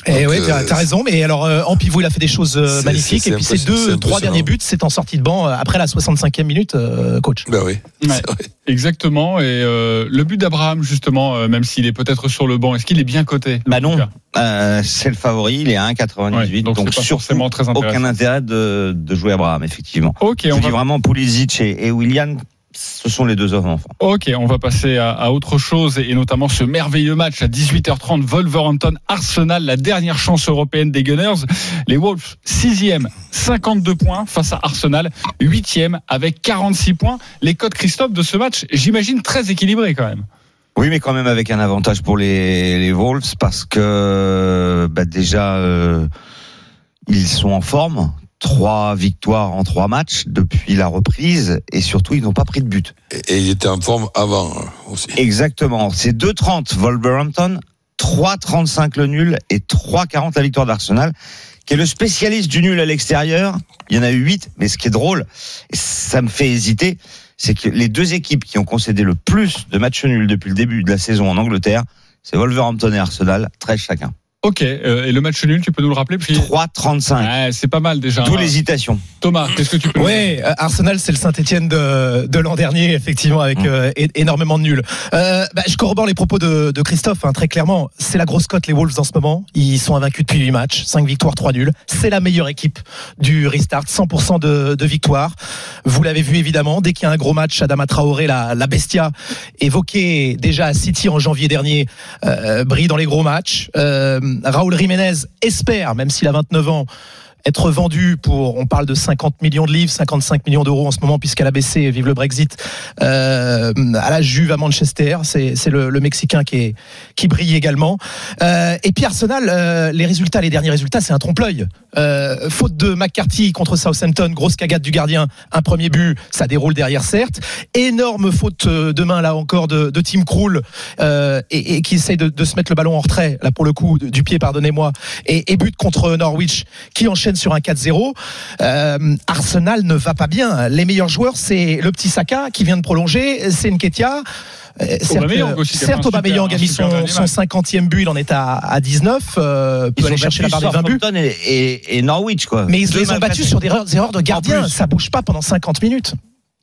Et Donc, oui, euh, t'as t'as raison. Mais alors euh, en pivot, il a fait des choses euh, magnifiques. Et puis ses deux, trois derniers buts, c'est en sortie de banc euh, après la 65e minute, euh, coach. Ben oui. Ouais. Exactement. Et euh, le but d'Abraham, justement, euh, même s'il est peut-être sur le banc, est-ce qu'il est bien coté Bah non, euh, c'est le favori, il est à 1,98. Ouais, donc donc pas forcément très intéressant. aucun intérêt de, de jouer Abraham, effectivement. Ok, Je on dis va, vraiment Pulisic et, et Willian, ce sont les deux hommes enfants. ok, on va passer à, à autre chose et, notamment ce merveilleux match à 18h30 Wolverhampton Arsenal, la dernière chance européenne des Gunners. Les Wolves, sixième, 52 points face à Arsenal, huitième avec 46 points. Les codes Christophe de ce match, j'imagine très équilibré quand même. Oui, mais quand même avec un avantage pour les, les Wolves parce que bah, déjà euh, ils sont en forme. Trois victoires en trois matchs depuis la reprise et surtout ils n'ont pas pris de but. Et, et il était en forme avant hein, aussi. Exactement. C'est 2,30 Wolverhampton, 3,35 le nul et 3,40 la victoire d'Arsenal, qui est le spécialiste du nul à l'extérieur. Il y en a eu 8, mais ce qui est drôle, et ça me fait hésiter, c'est que les deux équipes qui ont concédé le plus de matchs nuls depuis le début de la saison en Angleterre, c'est Wolverhampton et Arsenal, 13 chacun. Ok, euh, et le match nul, tu peux nous le rappeler qu'il- 3,35. Ouais, c'est pas mal déjà. D'où hein. l'hésitation. Thomas, qu'est-ce que tu peux Oui, Arsenal, c'est le Saint-Etienne de, de l'an dernier, effectivement, avec Mm. euh, énormément de nuls. Euh, bah, je corrobore les propos de, de Christophe, hein, très clairement. C'est la grosse cote, les Wolves, en ce moment. Ils sont invaincus depuis 8 matchs, 5 victoires, 3 nuls. C'est la meilleure équipe du restart, 100% de, de victoire. Vous l'avez vu, évidemment, dès qu'il y a un gros match, Adama Traoré, la, la bestia, évoqué déjà à City en janvier dernier, euh, brille dans les gros matchs. Euh, Raúl Jiménez espère, même s'il a 29 ans, être vendu pour, on parle de 50 millions de livres, 55 millions d'euros en ce moment, puisqu'elle a baissé, vive le Brexit, euh, à la Juve à Manchester. C'est, le, le Mexicain qui, qui brille également. Euh, et puis Arsenal, euh, les résultats, les derniers résultats, c'est un trompe-l'œil. Faute de McCarthy contre Southampton, grosse cagade du gardien, un premier but, ça déroule derrière certes. Énorme faute demain là encore de, de Tim Krul et, qui essaye de, de se mettre le ballon en retrait, là pour le coup, du pied, pardonnez-moi, et, et but contre Norwich qui enchaîne sur un 4-0. Euh, Arsenal ne va pas bien. Les meilleurs joueurs, c'est le petit Saka qui vient de prolonger, c'est Nketia. Euh, Certes, Aubameyang qui a mis son, son match. 50e but, il en est à, à 19, euh, peut Ils aller ont chercher la barre des 20 buts. Et, et, et Norwich, quoi. Mais ils Deux les ont battus sur des erreurs, des erreurs de gardien, ça bouge pas pendant 50 minutes.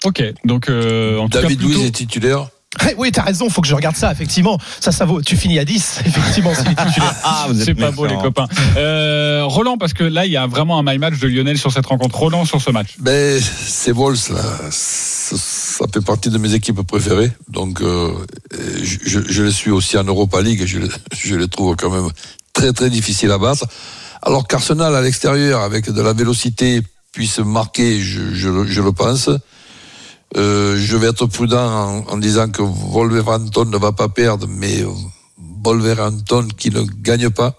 Ok, donc euh, en tout David cas, plutôt- Luiz est titulaire. Ouais, Oui, t'as raison, faut que je regarde ça, effectivement. Ça, ça vaut. Tu finis à 10, (laughs) effectivement, titulaire. (laughs) Ah, vous êtes C'est pas beau les copains. Euh, Roland, parce que là, il y a vraiment un my match de Lionel sur cette rencontre. Roland sur ce match. Ben, c'est Vols, là. Ça, ça fait partie de mes équipes préférées. Donc, euh, je, je- je les suis aussi en Europa League. et Je, les- (laughs) je les trouve quand même très, très difficiles à battre. Alors qu'Arsenal, à l'extérieur, avec de la vélocité, puisse marquer, je, je le- je le pense. Euh, je vais être prudent en, en disant que Wolverhampton ne va pas perdre, mais Wolverhampton qui ne gagne pas,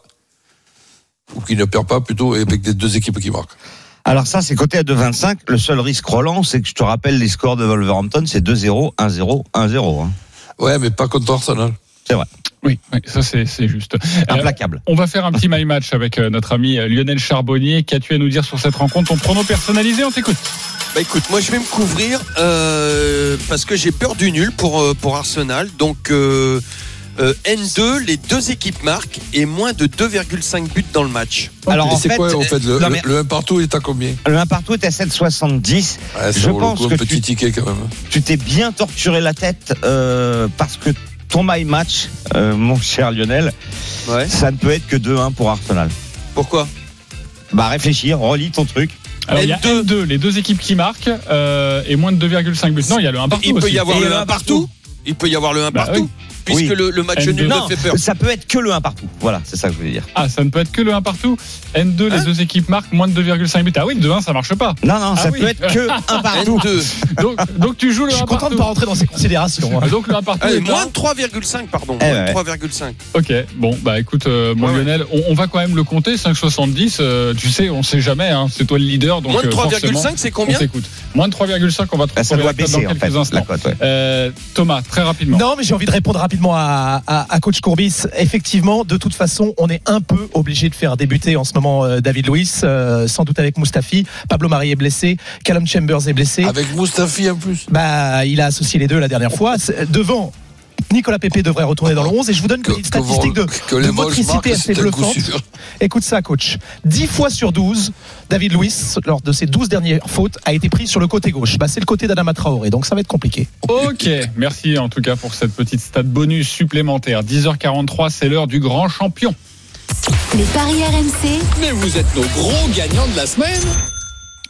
ou qui ne perd pas plutôt, et avec des deux équipes qui marquent. Alors ça, c'est côté à 2,25. Le seul risque, Roland, c'est que je te rappelle les scores de Wolverhampton, c'est 2-0, 1-0, 1-0. hein. Ouais, mais pas contre Arsenal. C'est vrai. Oui, oui, ça c'est juste. Euh, Implacable. on va faire un petit my match avec euh, notre ami euh, Lionel Charbonnier. Qu'as-tu à nous dire sur cette rencontre? Ton prono personnalisé, on t'écoute. Bah écoute, moi je vais me couvrir euh, parce que j'ai peur du nul pour, pour Arsenal. Donc euh, euh, N2, les deux équipes marquent et moins de 2,5 buts dans le match. Alors c'est quoi, en fait, le, non, le- mais- le 1 partout est à combien? Le 1 partout est à 7,70. Ouais, ça Je le pense coup, que un petit tu- ticket quand même. Tu t'es bien torturé la tête euh, parce que ton my match, euh, mon cher Lionel, Ouais. ça ne peut être que 2-1 pour Arsenal. Pourquoi? Bah réfléchir, relis ton truc. Alors il y a N2. N2, les deux équipes qui marquent euh, et moins de 2,5 buts. Non, il y a le 1 partout Il peut aussi. y avoir Et le le 1 un partout Il peut y avoir le 1 Bah partout oui. Puisque Oui. le, le match N2. nul Non, me fait peur. ça peut être que le 1 partout. Voilà, c'est ça que je voulais dire. Ah, ça ne peut être que le 1 partout. N2, les Hein deux équipes marquent moins de 2,5 buts. Ah oui, le 2-1, ça marche pas. Non, non, Ah ça oui. peut être que 1 (laughs) partout. N2. Donc, donc tu joues le Je 1 suis content de partout. pas rentrer dans ces considérations. hein. Donc le 1 partout. Allez, est moins de 3,5 pardon. Eh moins de ouais. 3,5. Ok, bon, bah écoute, euh, mon Ouais, ouais. Lionel, on, on va quand même le compter, 5,70. euh, tu sais, on sait jamais, hein, c'est toi le leader. Donc, Moins de euh, forcément, 3,5 c'est On combien. Moins de 3,5, on va te Bah, ça doit baisser dans en fait, quelques la instants. cote. ouais. Euh, Thomas, très rapidement. Non, mais j'ai envie de répondre rapidement à, à, à coach Courbis. Effectivement, de toute façon, on est un peu obligé de faire débuter en ce moment euh, David Luiz, euh, sans doute avec Mustafi. Pablo Marie est blessé, Callum Chambers est blessé. Avec Mustafi en plus. Bah, il a associé les deux la dernière fois. Devant, Nicolas Pepe devrait retourner dans le 11 et je vous donne une Que, petite que, statistique de, que les de Vols motricité assez bluffante. Écoute ça, coach. 10 fois sur 12, David Luiz, lors de ses 12 dernières fautes, a été pris sur le côté gauche. Bah, c'est le côté d'Adama Traoré, donc ça va être compliqué. Ok, merci en tout cas pour cette petite stat bonus supplémentaire. 10h43, c'est l'heure du grand champion. Les paris RMC, Mais vous êtes nos gros gagnants de la semaine.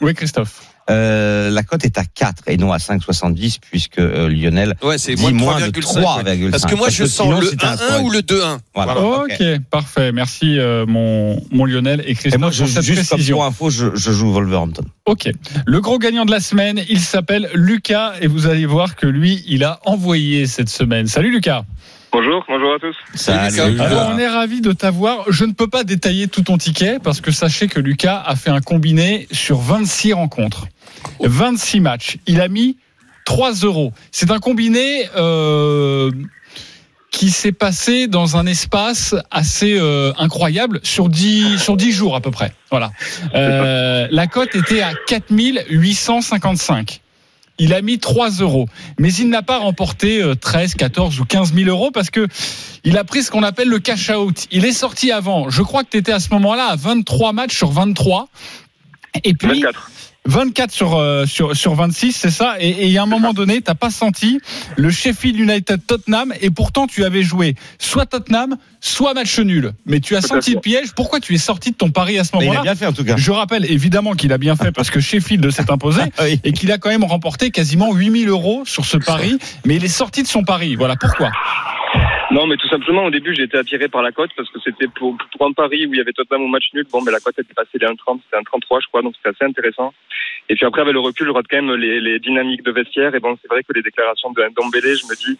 Oui, Christophe. Euh, la cote est à 4 et non à 5,70 puisque euh, Lionel Ouais, c'est dit moins de moins de 3,5. ouais. 3,5. Parce que moi je sens le c'était un 1-1 score ou le 2-1. Voilà. ok, parfait. Merci euh, mon, mon Lionel et Et Christophe moi, je, pour cette juste comme précision. pour info, je, je joue Wolverhampton. Ok. Le gros gagnant de la semaine, il s'appelle Lucas et vous allez voir que lui, il a envoyé cette semaine. Salut Lucas. Bonjour, bonjour à tous. Salut, Lucas. Lucas. Alors on est ravi de t'avoir. Je ne peux pas détailler tout ton ticket parce que sachez que Lucas a fait un combiné sur 26 rencontres, 26 matchs. Il a mis 3 euros. C'est un combiné euh, qui s'est passé dans un espace assez euh, incroyable sur 10 sur 10 jours à peu près. Voilà. Euh, la cote était à 4855. Il a mis 3 euros, mais il n'a pas remporté euh, 13, 14 ou 15 000 euros parce que il a pris ce qu'on appelle le cash out. Il est sorti avant. Je crois que tu étais à ce moment-là à 23 matchs sur 23. Et puis 24. 24 sur, euh, sur, sur 26, c'est ça. Et, il y a un moment donné, t'as pas senti le Sheffield United Tottenham et pourtant tu avais joué soit Tottenham, soit match nul. Mais tu as senti le piège. Pourquoi tu es sorti de ton pari à ce Mais il a moment-là bien fait en tout cas. Je rappelle évidemment qu'il a bien fait parce que Sheffield s'est imposé (laughs) Oui. et qu'il a quand même remporté quasiment 8000 euros sur ce pari. Mais il est sorti de son pari. Voilà pourquoi. Non, mais tout simplement, au début, j'ai été attiré par la cote parce que c'était pour, pour un pari où il y avait au match nul. Bon, mais la cote était passée des 1,30, c'était 1,33, je crois, donc c'était assez intéressant. Et puis après, avec le recul, je regarde quand même les, les dynamiques de vestiaire. Et bon, c'est vrai que les déclarations de Ndombele, je me dis,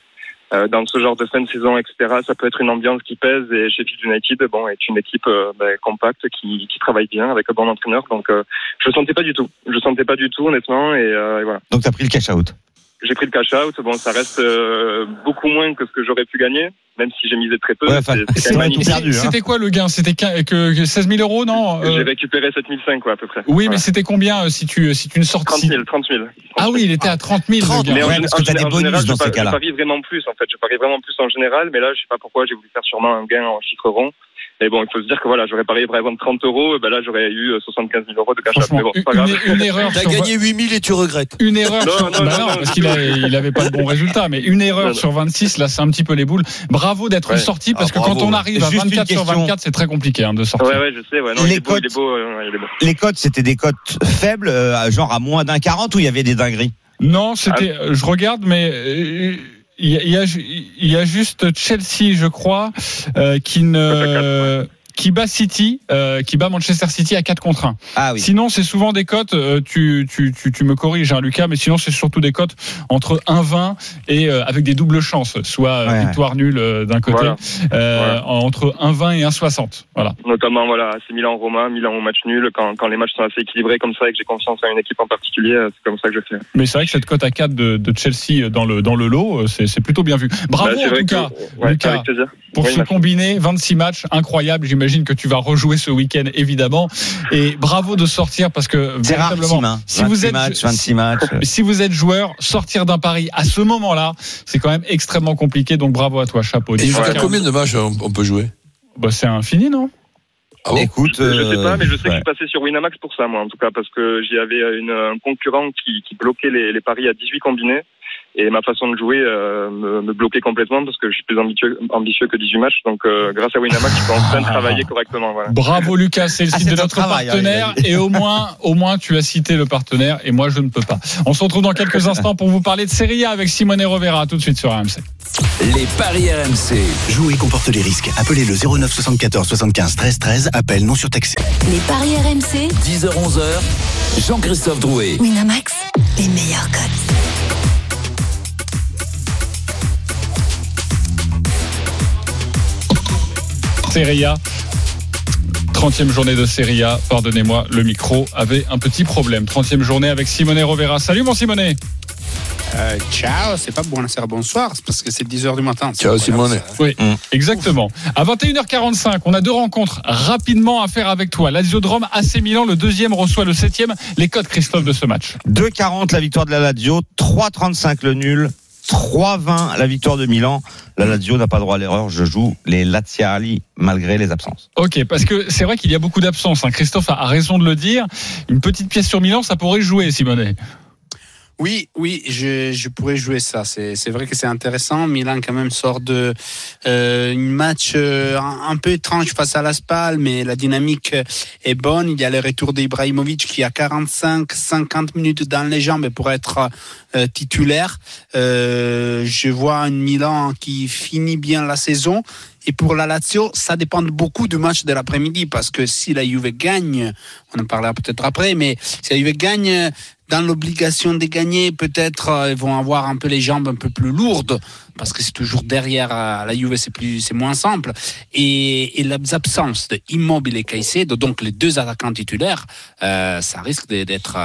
euh, dans ce genre de fin de saison, etc., ça peut être une ambiance qui pèse. Et Sheffield United, bon, est une équipe euh, ben, compacte qui, qui travaille bien avec un bon entraîneur. Donc, euh, je le sentais pas du tout. Je le sentais pas du tout, honnêtement. Et, euh, et voilà. Donc t'as pris le cash out. J'ai pris le cash out. Bon, ça reste euh, beaucoup moins que ce que j'aurais pu gagner, même si j'ai misé très peu. Ouais, hein. C'était quoi le gain? C'était que, que- que 16 000 euros, non Euh, J'ai récupéré 7005, quoi, à peu près. Oui, Voilà. mais c'était combien euh, si tu si tu ne sortais 30 000, 30 000. Ah oui, il était à 30 000 le 30 gain. Mais en, Ouais, parce en que des bonus général, dans je, ces cas-là. je parie vraiment plus, en fait. Je parie vraiment plus en général, mais là, je sais pas pourquoi, j'ai voulu faire sûrement un gain en chiffre rond. Mais bon, il faut se dire que voilà, j'aurais parié par exemple 30 euros, ben là j'aurais eu 75 000 euros de cash bon, c'est pas une, grave. une erreur T'as gagné 8000 et tu regrettes. Une erreur, Non, sur... non, Bah non, non, parce qu'il avait pas le bon résultat, mais une erreur Non, non. sur 26, là c'est un petit peu les boules. Bravo d'être Ouais. sorti, parce Ah, que bravo. quand on arrive à Juste une 24 sur question. 24, c'est très compliqué hein, de sortir. Ouais, ouais, je sais, ouais, non, Les il est beau, il cotes- euh. Les cotes, c'était des cotes faibles, euh, genre à moins d'un 40 ou il y avait des dingueries? Non, c'était. Ah. euh, Je regarde, mais. Il y a juste Chelsea, je crois, euh, qui ne. Qui bat City, euh, qui bat Manchester City à 4 contre 1. Ah oui. Sinon, c'est souvent des cotes, euh, tu, tu, tu, tu me corriges, hein, Lucas, mais sinon, c'est surtout des cotes entre 1-20 et euh, avec des doubles chances, soit euh, Ouais, ouais. victoire nulle euh, d'un côté, Voilà. euh, Voilà. entre 1-20 et 1-60. Voilà. Notamment, voilà, AC Milan Roma, Milan au match nul, quand, quand les matchs sont assez équilibrés comme ça et que j'ai confiance en une équipe en particulier, euh, c'est comme ça que je fais. Mais c'est vrai que cette cote à 4 de, de Chelsea dans le, dans le lot, c'est c'est plutôt bien vu. Bravo Bah, c'est en que- ouais, Lucas, pour Oui, ce merci. combiné, 26 matchs, incroyable. J'imagine que tu vas rejouer ce week-end, évidemment. Et bravo de sortir parce que véritablement, hein. si vous 26 êtes, matchs, 26 matchs. euh. si vous êtes joueur, sortir d'un pari à ce moment-là, c'est quand même extrêmement compliqué. Donc bravo à toi, chapeau. Et jusqu'à 10, combien de matchs on, on peut jouer? Bah, C'est infini, non? Ah bon? Écoute, Je sais euh, pas, mais je sais que ouais. je suis passé sur Winamax pour ça, moi, en tout cas, parce que j'y avais une, un concurrent qui, qui bloquait les, les paris à 18 combinés. Et ma façon de jouer euh, me, me bloquait complètement parce que je suis plus ambitieux, ambitieux que 18 matchs. Donc, euh, grâce à Winamax, je peux enfin travailler correctement. Voilà. Bravo Lucas, c'est le Ah, site de notre travail, hein, partenaire et au moins, au moins tu as cité le partenaire et moi je ne peux pas. On se retrouve dans quelques instants pour vous parler de Serie A avec Simone Rovera tout de suite sur RMC. Les paris RMC. Jouer comporte les risques. Appelez le 09 74 75 13 13. Appel non surtaxé. Les paris RMC, 10h-11h. Jean-Christophe Drouet. Winamax, les meilleurs cotes. Serie A. 30e journée de Serie A, pardonnez-moi, le micro avait un petit problème. 30e journée avec Simone Rovera. Salut mon Simone Euh, ciao, c'est pas buonasera, bonsoir, c'est parce que c'est 10h du matin. Ciao, Simone. Oui, exactement. À 21h45, on a deux rencontres rapidement à faire avec toi. L'Asiodrome AC Milan, le deuxième reçoit le septième. Les codes, Christophe, de ce match 2,40 la victoire de la Lazio, 3,35 le nul, 3,20 la victoire de Milan. La Lazio n'a pas droit à l'erreur. Je joue les Laziali malgré les absences. Ok, parce que c'est vrai qu'il y a beaucoup d'absences. hein. Christophe a raison de le dire. Une petite pièce sur Milan, ça pourrait jouer, Simone. Oui, oui, je, je pourrais jouer ça. C'est vrai que c'est intéressant. Milan quand même sort de euh, match euh, un, un peu étrange face à la Spal, mais la dynamique est bonne. Il y a le retour d'Ibrahimovic qui a 45-50 minutes dans les jambes pour être euh, titulaire. Euh, je vois un Milan qui finit bien la saison. Et pour la Lazio, ça dépend beaucoup du match de l'après-midi parce que si la Juve gagne, on en parlera peut-être après, mais si la Juve gagne dans l'obligation de gagner, peut-être euh, ils vont avoir un peu les jambes un peu plus lourdes parce que c'est toujours derrière euh, la Juve, c'est plus, c'est moins simple. Et, et les absences de et Caicedo, donc les deux attaquants titulaires, euh, ça risque d'être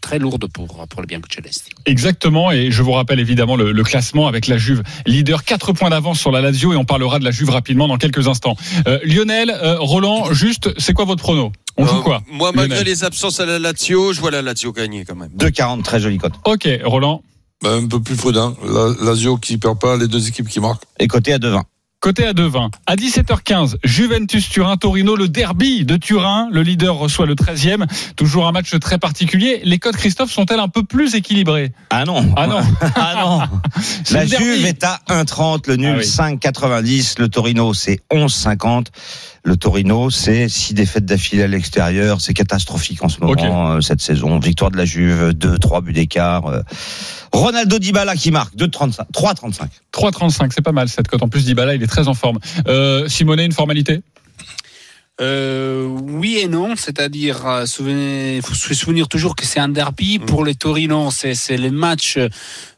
très lourd pour le Biancocelesti. Exactement, et je vous rappelle évidemment le, le classement avec la Juve, leader 4 points d'avance sur la Lazio, et on parlera de la Juve rapidement dans quelques instants. Lionel, Roland, juste, c'est quoi votre prono? On joue Euh, quoi Moi, malgré Lionel les absences à la Lazio, je vois la Lazio gagner quand même. 2,40 très jolie cote. Ok, Roland. Ben, un peu plus prudent. La, Lazio qui perd pas, les deux équipes qui marquent. Et côté à 2,20. Côté à 2-20. À 17h15, Juventus-Turin, Torino, le derby de Turin. Le leader reçoit le 13e. Toujours un match très particulier. Les codes, Christophe, sont-elles un peu plus équilibrées? Ah non. Ah non. (laughs) ah non. La derby. Juve est à 1,30, le nul Ah oui. 5,90, le Torino c'est 11,50. Le Torino, c'est six défaites d'affilée à l'extérieur. C'est catastrophique en ce moment, euh, cette saison. Victoire de la Juve, 2, 3 buts d'écart. euh. Ronaldo Dybala qui marque, 2,35, 3,35. 3,35, c'est pas mal cette cote. En plus, Dybala, il est très en forme. Euh, Simone, une formalité? Euh, oui et non, c'est-à-dire, euh, souvenez- faut se souvenir toujours que c'est un derby. Pour les Torino, c'est c'est le match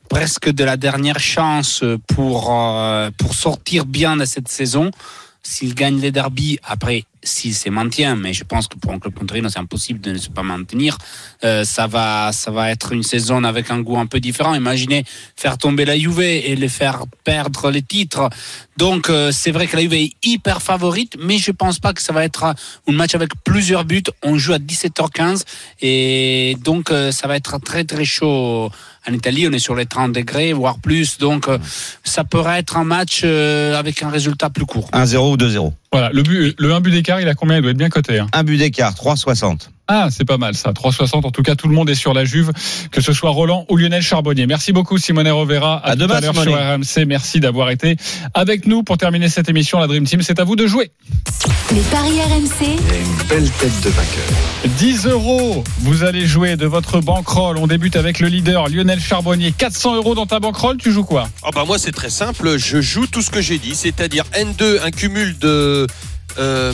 presque de la dernière chance pour euh, pour sortir bien de cette saison. S'ils gagnent les derbies, après, s'ils se maintiennent, mais je pense que pour un club Torino, c'est impossible de ne se pas maintenir. euh, ça va, ça va être une saison avec un goût un peu différent. Imaginez faire tomber la Juve et les faire perdre les titres. Donc, euh, c'est vrai que la Juve est hyper favorite, mais je pense pas que ça va être un un match avec plusieurs buts. On joue à 17h15 et donc euh, ça va être très très chaud. En Italie, on est sur les 30 degrés, voire plus. Donc, euh, ça pourrait être un match euh, avec un résultat plus court. 1-0 ou 2-0. Voilà, le, but, le 1 but d'écart, il a combien? Il doit être bien coté. Hein. Un but d'écart, 3,60. Ah, c'est pas mal ça. 3,60. En tout cas, tout le monde est sur la Juve, que ce soit Roland ou Lionel Charbonnier. Merci beaucoup, Simone Rovera. À, À tout demain, à l'heure sur. RMC. Merci d'avoir été avec nous pour terminer cette émission. La Dream Team, c'est à vous de jouer. Les paris RMC. Une belle tête de vainqueur. 10 euros. Vous allez jouer de votre bankroll. On débute avec le leader Lionel Charbonnier. 400 euros dans ta bankroll. Tu joues quoi? Ah bah moi c'est très simple, je joue tout ce que j'ai dit, c'est-à-dire N2 un cumul de euh,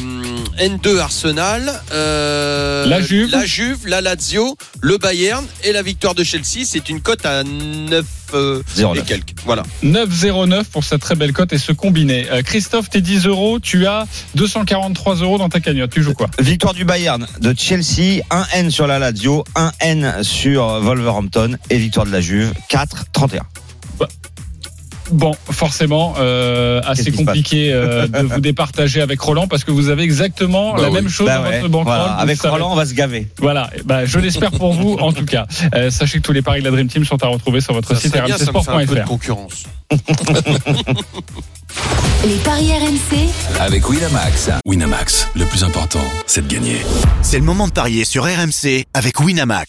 N2 Arsenal, euh, La Juve. la Juve, la Lazio, le Bayern et la victoire de Chelsea. C'est une cote à 9 euh, 0,9. et quelques. Voilà. 9,09 pour cette très belle cote et ce combiné. Euh, Christophe, tes 10 euros, tu as 243 euros dans ta cagnotte. Tu joues quoi? Victoire du Bayern, de Chelsea, 1 N sur la Lazio, 1 N sur Wolverhampton et victoire de la Juve, 4-31. Bon, forcément, euh, assez compliqué euh, de vous (laughs) départager avec Roland parce que vous avez exactement Bah la oui. même chose Bah dans ouais, votre voilà. Vous Avec savez- Roland, on va se gaver. Voilà, ben, je l'espère pour vous en tout cas. Euh, sachez que tous les paris de la Dream Team sont à retrouver sur votre Ça site rmcsport.fr. concurrence. (laughs) Les paris RMC. Avec Winamax. Winamax, le plus important, c'est de gagner. C'est le moment de parier sur RMC avec Winamax.